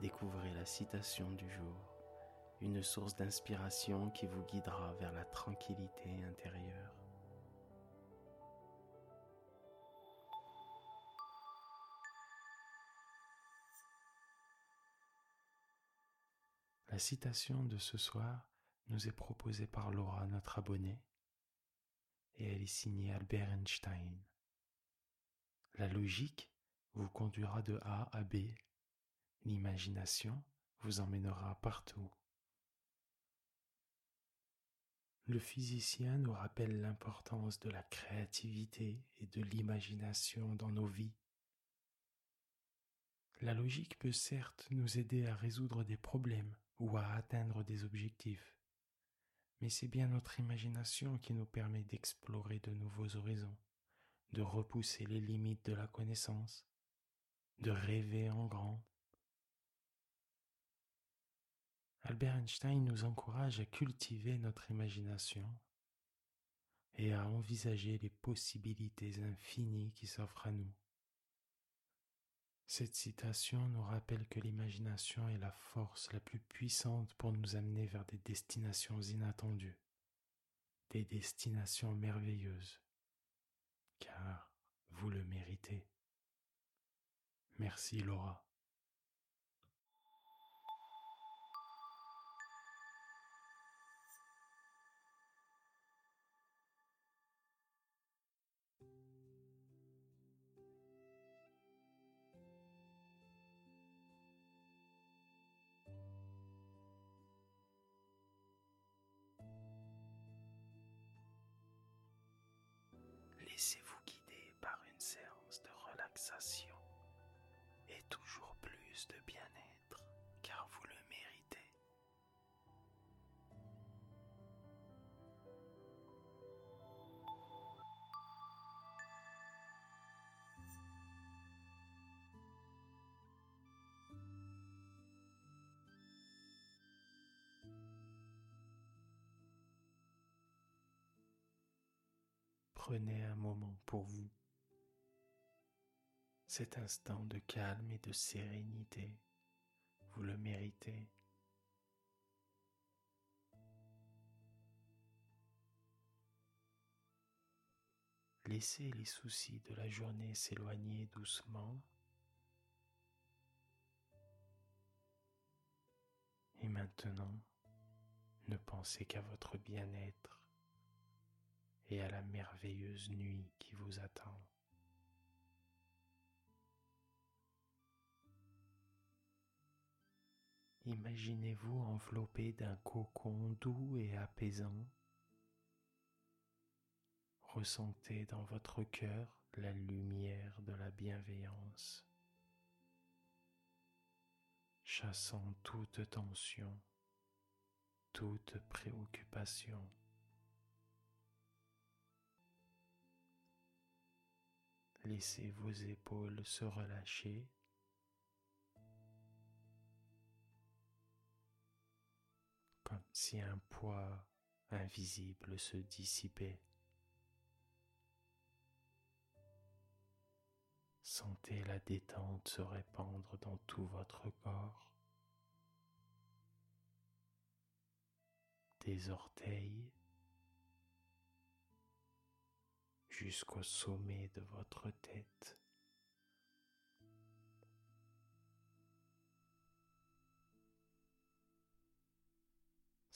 découvrez la citation du jour, une source d'inspiration qui vous guidera vers la tranquillité intérieure. La citation de ce soir nous est proposée par Laura, notre abonnée, et elle est signée Albert Einstein. La logique vous conduira de A à B. L'imagination vous emmènera partout. Le physicien nous rappelle l'importance de la créativité et de l'imagination dans nos vies. La logique peut certes nous aider à résoudre des problèmes ou à atteindre des objectifs, mais c'est bien notre imagination qui nous permet d'explorer de nouveaux horizons, de repousser les limites de la connaissance de rêver en grand. Albert Einstein nous encourage à cultiver notre imagination et à envisager les possibilités infinies qui s'offrent à nous. Cette citation nous rappelle que l'imagination est la force la plus puissante pour nous amener vers des destinations inattendues, des destinations merveilleuses, car vous le méritez. Merci Laura. De bien-être, car vous le méritez. Prenez un moment pour vous cet instant de calme et de sérénité, vous le méritez. Laissez les soucis de la journée s'éloigner doucement. Et maintenant, ne pensez qu'à votre bien-être et à la merveilleuse nuit qui vous attend. Imaginez-vous enveloppé d'un cocon doux et apaisant. Ressentez dans votre cœur la lumière de la bienveillance, chassant toute tension, toute préoccupation. Laissez vos épaules se relâcher si un poids invisible se dissipait. Sentez la détente se répandre dans tout votre corps, des orteils jusqu'au sommet de votre tête.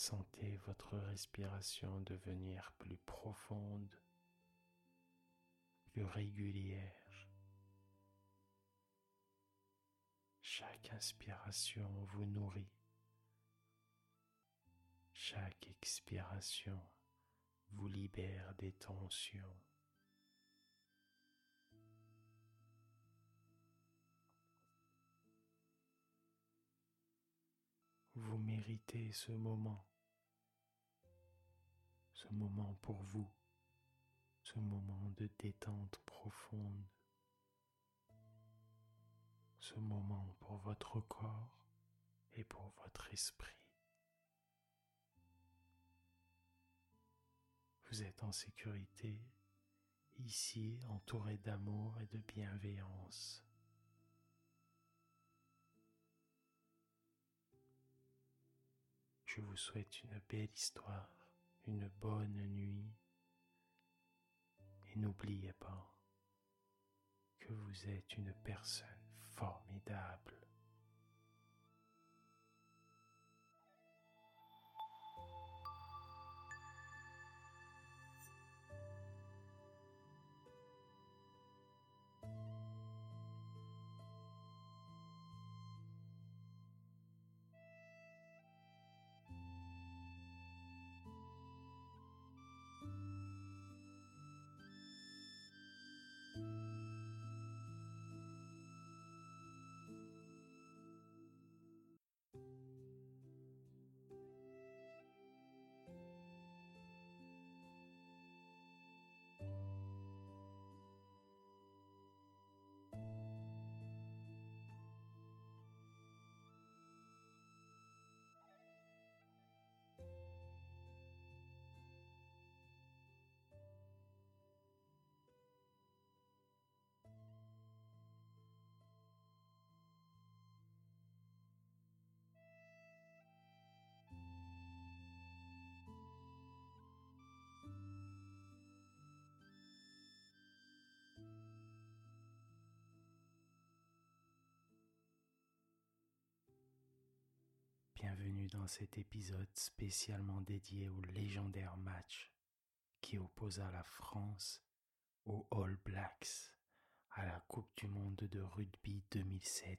Sentez votre respiration devenir plus profonde, plus régulière. Chaque inspiration vous nourrit. Chaque expiration vous libère des tensions. vous méritez ce moment, ce moment pour vous, ce moment de détente profonde, ce moment pour votre corps et pour votre esprit. Vous êtes en sécurité, ici entouré d'amour et de bienveillance. Je vous souhaite une belle histoire, une bonne nuit et n'oubliez pas que vous êtes une personne formidable. Bienvenue dans cet épisode spécialement dédié au légendaire match qui opposa la France aux All Blacks à la Coupe du Monde de rugby 2007.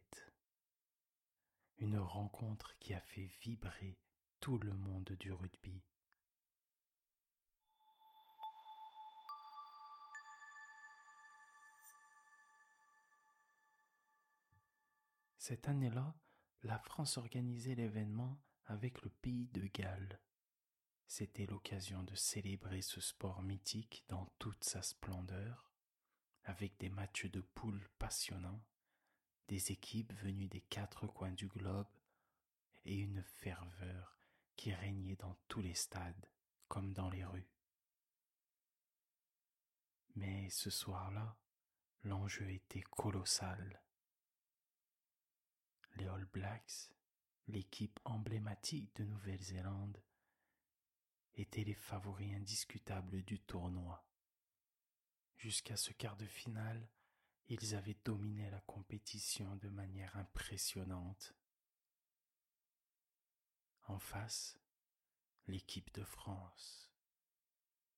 Une rencontre qui a fait vibrer tout le monde du rugby. Cette année-là, la France organisait l'événement avec le pays de Galles. C'était l'occasion de célébrer ce sport mythique dans toute sa splendeur, avec des matchs de poules passionnants, des équipes venues des quatre coins du globe et une ferveur qui régnait dans tous les stades comme dans les rues. Mais ce soir-là, l'enjeu était colossal les All Blacks, l'équipe emblématique de Nouvelle-Zélande, étaient les favoris indiscutables du tournoi. Jusqu'à ce quart de finale, ils avaient dominé la compétition de manière impressionnante. En face, l'équipe de France.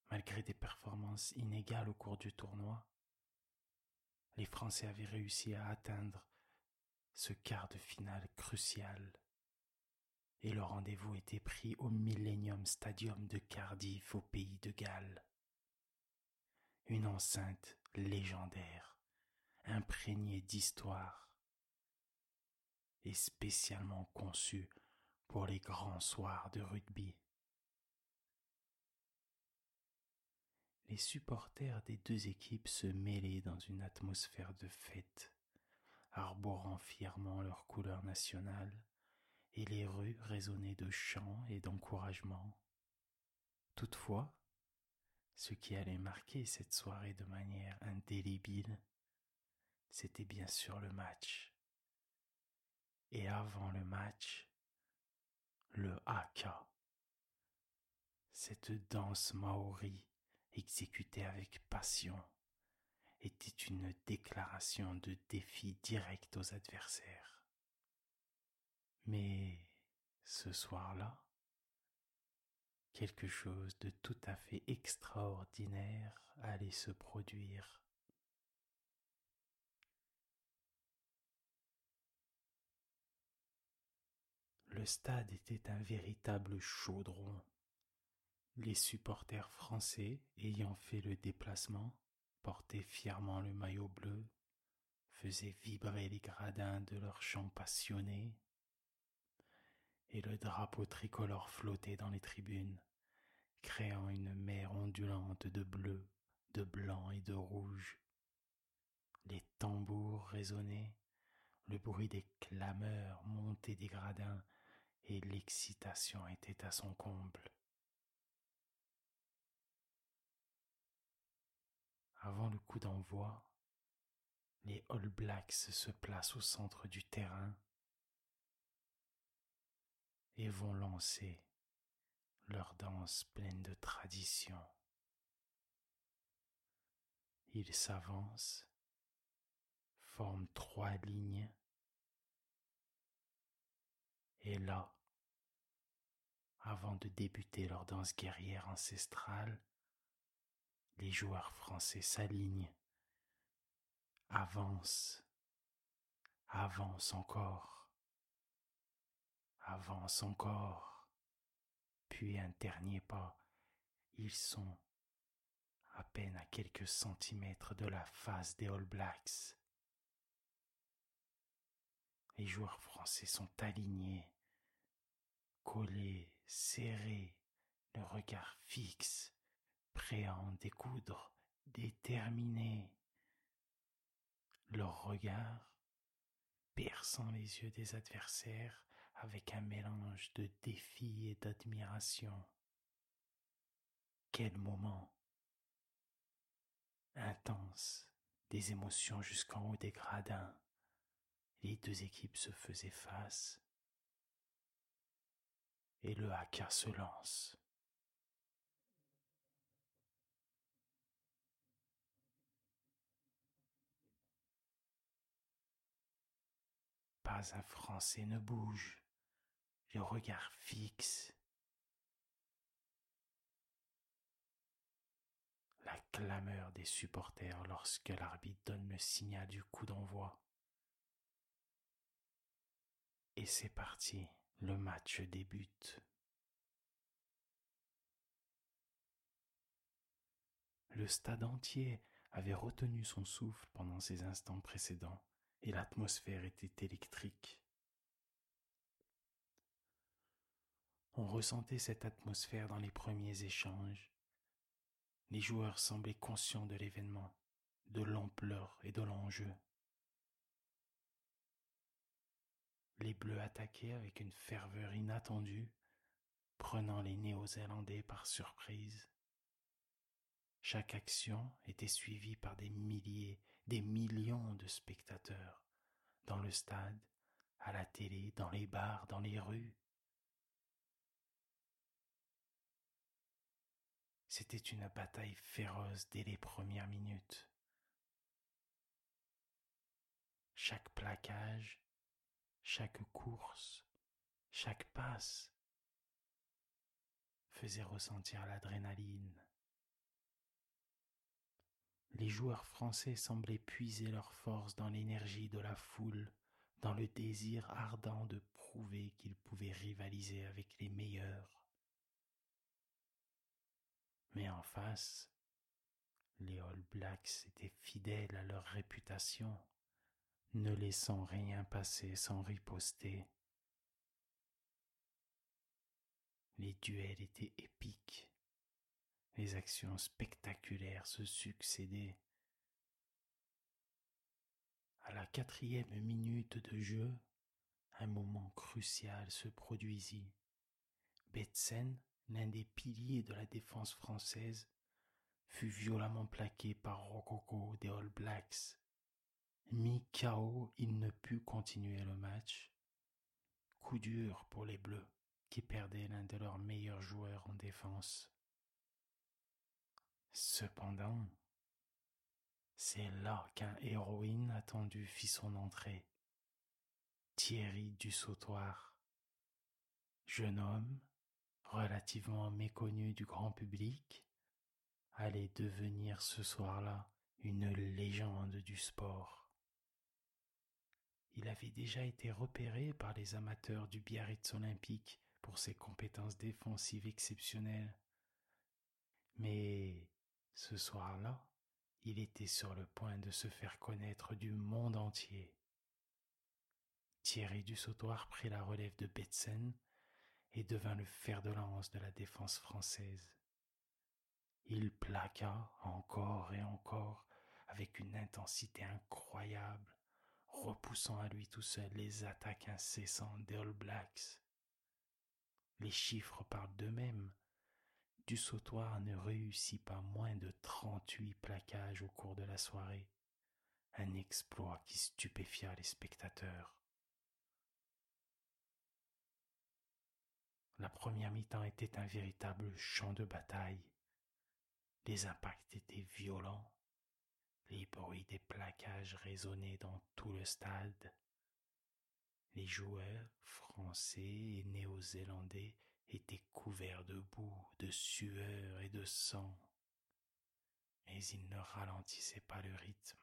Malgré des performances inégales au cours du tournoi, les Français avaient réussi à atteindre ce quart de finale crucial. Et le rendez-vous était pris au Millennium Stadium de Cardiff au pays de Galles. Une enceinte légendaire, imprégnée d'histoire, et spécialement conçue pour les grands soirs de rugby. Les supporters des deux équipes se mêlaient dans une atmosphère de fête arborant fièrement leur couleur nationale, et les rues résonnaient de chants et d'encouragements. Toutefois, ce qui allait marquer cette soirée de manière indélébile, c'était bien sûr le match. Et avant le match, le haka, cette danse maori exécutée avec passion était une déclaration de défi direct aux adversaires. Mais ce soir-là, quelque chose de tout à fait extraordinaire allait se produire. Le stade était un véritable chaudron. Les supporters français ayant fait le déplacement portaient fièrement le maillot bleu, faisaient vibrer les gradins de leurs chants passionnés, et le drapeau tricolore flottait dans les tribunes, créant une mer ondulante de bleu, de blanc et de rouge. Les tambours résonnaient, le bruit des clameurs montait des gradins et l'excitation était à son comble. Avant le coup d'envoi, les All Blacks se placent au centre du terrain et vont lancer leur danse pleine de tradition. Ils s'avancent, forment trois lignes, et là, avant de débuter leur danse guerrière ancestrale, les joueurs français s'alignent, avancent, avancent encore, avancent encore, puis un dernier pas, ils sont à peine à quelques centimètres de la face des All Blacks. Les joueurs français sont alignés, collés, serrés, le regard fixe, prêts à en découdre, déterminés. Leur regard perçant les yeux des adversaires avec un mélange de défi et d'admiration. Quel moment intense, des émotions jusqu'en haut des gradins. Les deux équipes se faisaient face et le haka se lance. Pas un Français ne bouge, le regard fixe. La clameur des supporters lorsque l'arbitre donne le signal du coup d'envoi. Et c'est parti, le match débute. Le stade entier avait retenu son souffle pendant ces instants précédents et l'atmosphère était électrique. On ressentait cette atmosphère dans les premiers échanges. Les joueurs semblaient conscients de l'événement, de l'ampleur et de l'enjeu. Les Bleus attaquaient avec une ferveur inattendue, prenant les Néo-Zélandais par surprise. Chaque action était suivie par des milliers, des millions de spectateurs, dans le stade, à la télé, dans les bars, dans les rues. C'était une bataille féroce dès les premières minutes. Chaque plaquage, chaque course, chaque passe faisait ressentir l'adrénaline. Les joueurs français semblaient puiser leur force dans l'énergie de la foule, dans le désir ardent de prouver qu'ils pouvaient rivaliser avec les meilleurs. Mais en face, les All Blacks étaient fidèles à leur réputation, ne laissant rien passer sans riposter. Les duels étaient épiques, les actions spectaculaires se succédaient. À la quatrième minute de jeu, un moment crucial se produisit. Betsen l'un des piliers de la défense française, fut violemment plaqué par Rococo des All Blacks. Mis KO, il ne put continuer le match. Coup dur pour les Bleus, qui perdaient l'un de leurs meilleurs joueurs en défense. Cependant, c'est là qu'un héroïne attendu fit son entrée. Thierry du. Jeune homme, relativement méconnu du grand public, allait devenir ce soir-là une légende du sport. Il avait déjà été repéré par les amateurs du Biarritz olympique pour ses compétences défensives exceptionnelles. Mais ce soir-là, il était sur le point de se faire connaître du monde entier. Thierry du Sautoir prit la relève de Betsen et devint le fer de lance de la défense française. Il plaqua encore et encore avec une intensité incroyable, repoussant à lui tout seul les attaques incessantes des All Blacks. Les chiffres parlent d'eux-mêmes. Du sautoir ne réussit pas moins de 38 plaquages au cours de la soirée, un exploit qui stupéfia les spectateurs. La première mi-temps était un véritable champ de bataille. Les impacts étaient violents. Les bruits des plaquages résonnaient dans tout le stade. Les joueurs français et néo-zélandais étaient couverts de boue, de sueur et de sang. Mais ils ne ralentissaient pas le rythme.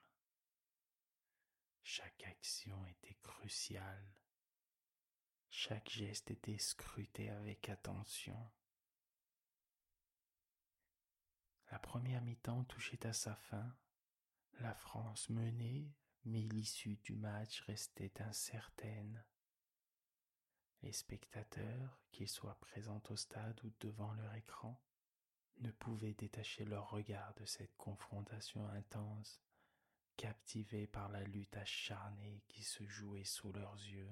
Chaque action était cruciale. Chaque geste était scruté avec attention. La première mi-temps touchait à sa fin. La France menait, mais l'issue du match restait incertaine. Les spectateurs, qu'ils soient présents au stade ou devant leur écran, ne pouvaient détacher leur regard de cette confrontation intense, captivés par la lutte acharnée qui se jouait sous leurs yeux.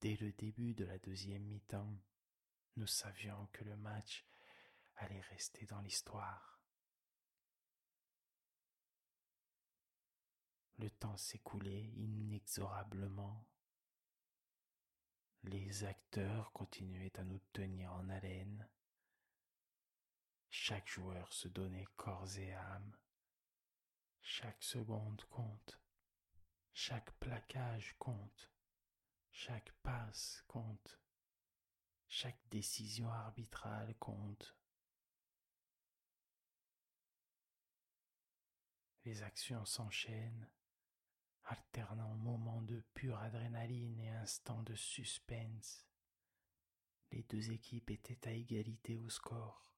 Dès le début de la deuxième mi-temps, nous savions que le match allait rester dans l'histoire. Le temps s'écoulait inexorablement. Les acteurs continuaient à nous tenir en haleine. Chaque joueur se donnait corps et âme. Chaque seconde compte. Chaque plaquage compte. Chaque passe compte. Chaque décision arbitrale compte. Les actions s'enchaînent, alternant moments de pure adrénaline et instants de suspense. Les deux équipes étaient à égalité au score.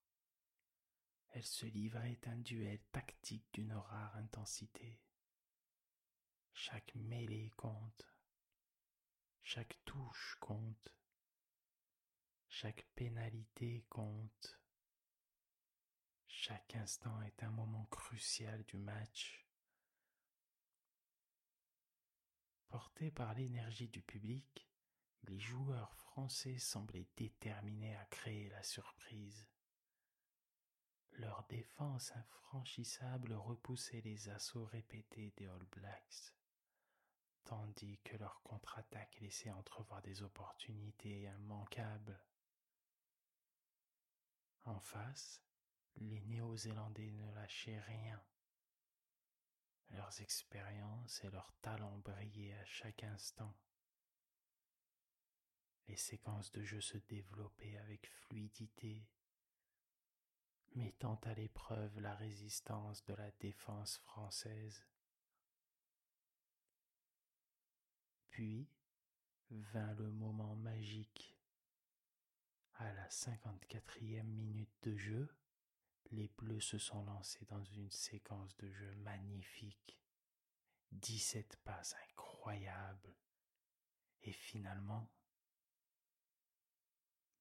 Elles se livraient un duel tactique d'une rare intensité. Chaque mêlée compte. Chaque touche compte. Chaque pénalité compte. Chaque instant est un moment crucial du match. Portés par l'énergie du public, les joueurs français semblaient déterminés à créer la surprise. Leur défense infranchissable repoussait les assauts répétés des All Blacks tandis que leur contre-attaque laissait entrevoir des opportunités immanquables. En face, les Néo-Zélandais ne lâchaient rien. Leurs expériences et leurs talents brillaient à chaque instant. Les séquences de jeu se développaient avec fluidité, mettant à l'épreuve la résistance de la défense française. Puis vint le moment magique. À la cinquante-quatrième minute de jeu, les Bleus se sont lancés dans une séquence de jeu magnifique. Dix-sept passes incroyables. Et finalement,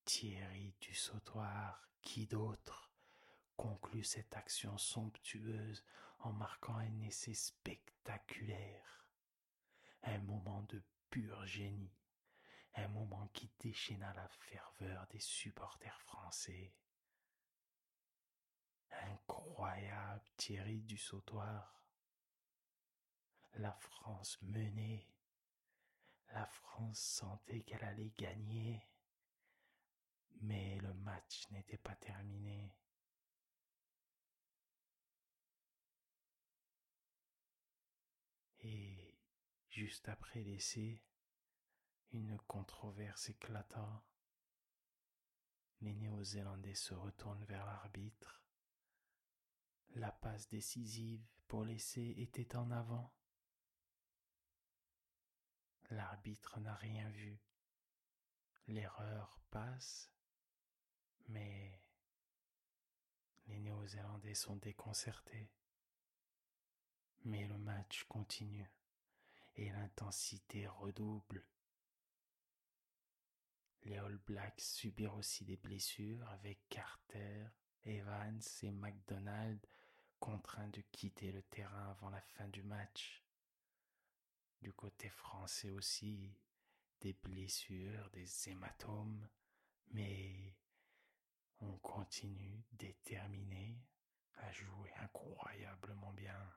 Thierry du Sautoir, qui d'autre, conclut cette action somptueuse en marquant un essai spectaculaire? Un moment de pur génie, un moment qui déchaîna la ferveur des supporters français. Incroyable Thierry du Sautoir. La France menait. La France sentait qu'elle allait gagner. Mais le match n'était pas terminé. Et Juste après l'essai, une controverse éclata. Les Néo-Zélandais se retournent vers l'arbitre. La passe décisive pour l'essai était en avant. L'arbitre n'a rien vu. L'erreur passe, mais les Néo-Zélandais sont déconcertés. Mais le match continue et l'intensité redouble. Les All Blacks subirent aussi des blessures avec Carter, Evans et McDonald contraints de quitter le terrain avant la fin du match. Du côté français aussi, des blessures, des hématomes, mais on continue déterminé à jouer incroyablement bien.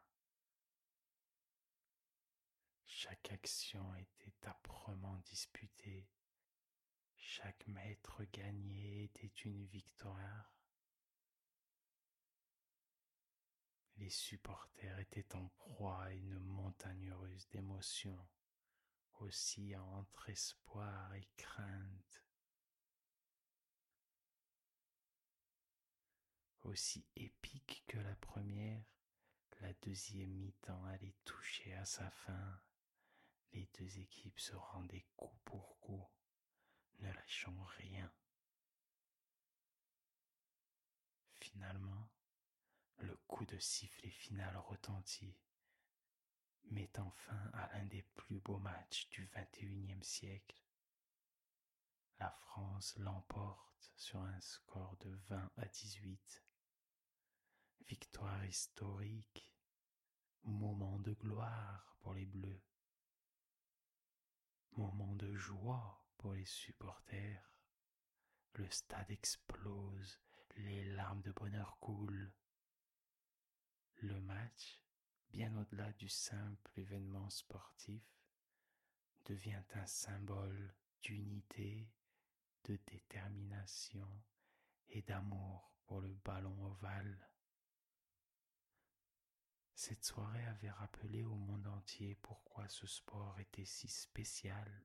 Chaque action était âprement disputée. Chaque mètre gagné était une victoire. Les supporters étaient en proie à une montagne russe d'émotions, aussi entre espoir et crainte. Aussi épique que la première, la deuxième mi-temps allait toucher à sa fin. Les deux équipes se rendaient coup pour coup, ne lâchant rien. Finalement, le coup de sifflet final retentit, mettant fin à l'un des plus beaux matchs du XXIe siècle. La France l'emporte sur un score de 20 à 18. Victoire historique, moment de gloire pour les Bleus, moment de joie pour les supporters. Le stade explose, les larmes de bonheur coulent. Le match, bien au-delà du simple événement sportif, devient un symbole d'unité, de détermination et d'amour pour le ballon ovale. Cette soirée avait rappelé au monde entier pourquoi ce sport était si spécial,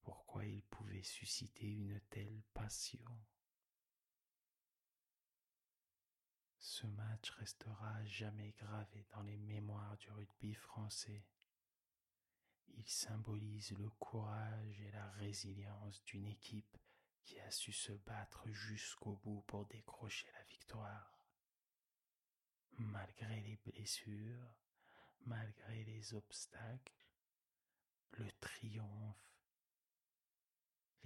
pourquoi il pouvait susciter une telle passion. Ce match restera jamais gravé dans les mémoires du rugby français. Il symbolise le courage et la résilience d'une équipe qui a su se battre jusqu'au bout pour décrocher la victoire. Malgré les blessures, malgré les obstacles, le triomphe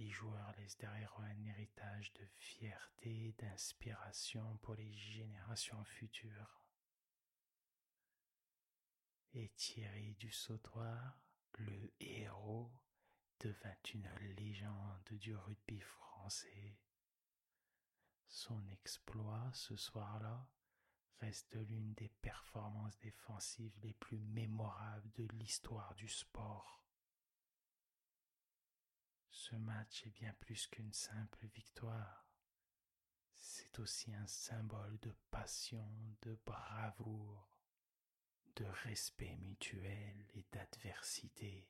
les joueurs laissent derrière eux un héritage de fierté d'inspiration pour les générations futures. Et Thierry du Sautoir, le héros, devint une légende du rugby français. Son exploit ce soir-là reste l'une des performances défensives les plus mémorables de l'histoire du sport. Ce match est bien plus qu'une simple victoire. C'est aussi un symbole de passion, de bravoure, de respect mutuel et d'adversité.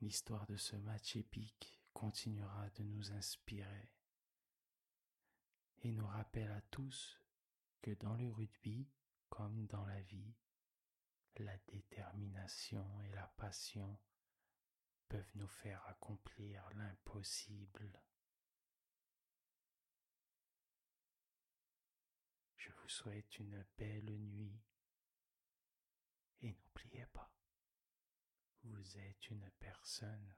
L'histoire de ce match épique continuera de nous inspirer et nous rappelle à tous que dans le rugby, comme dans la vie, la détermination et la passion peuvent nous faire accomplir l'impossible. Je vous souhaite une belle nuit et n'oubliez pas, vous êtes une personne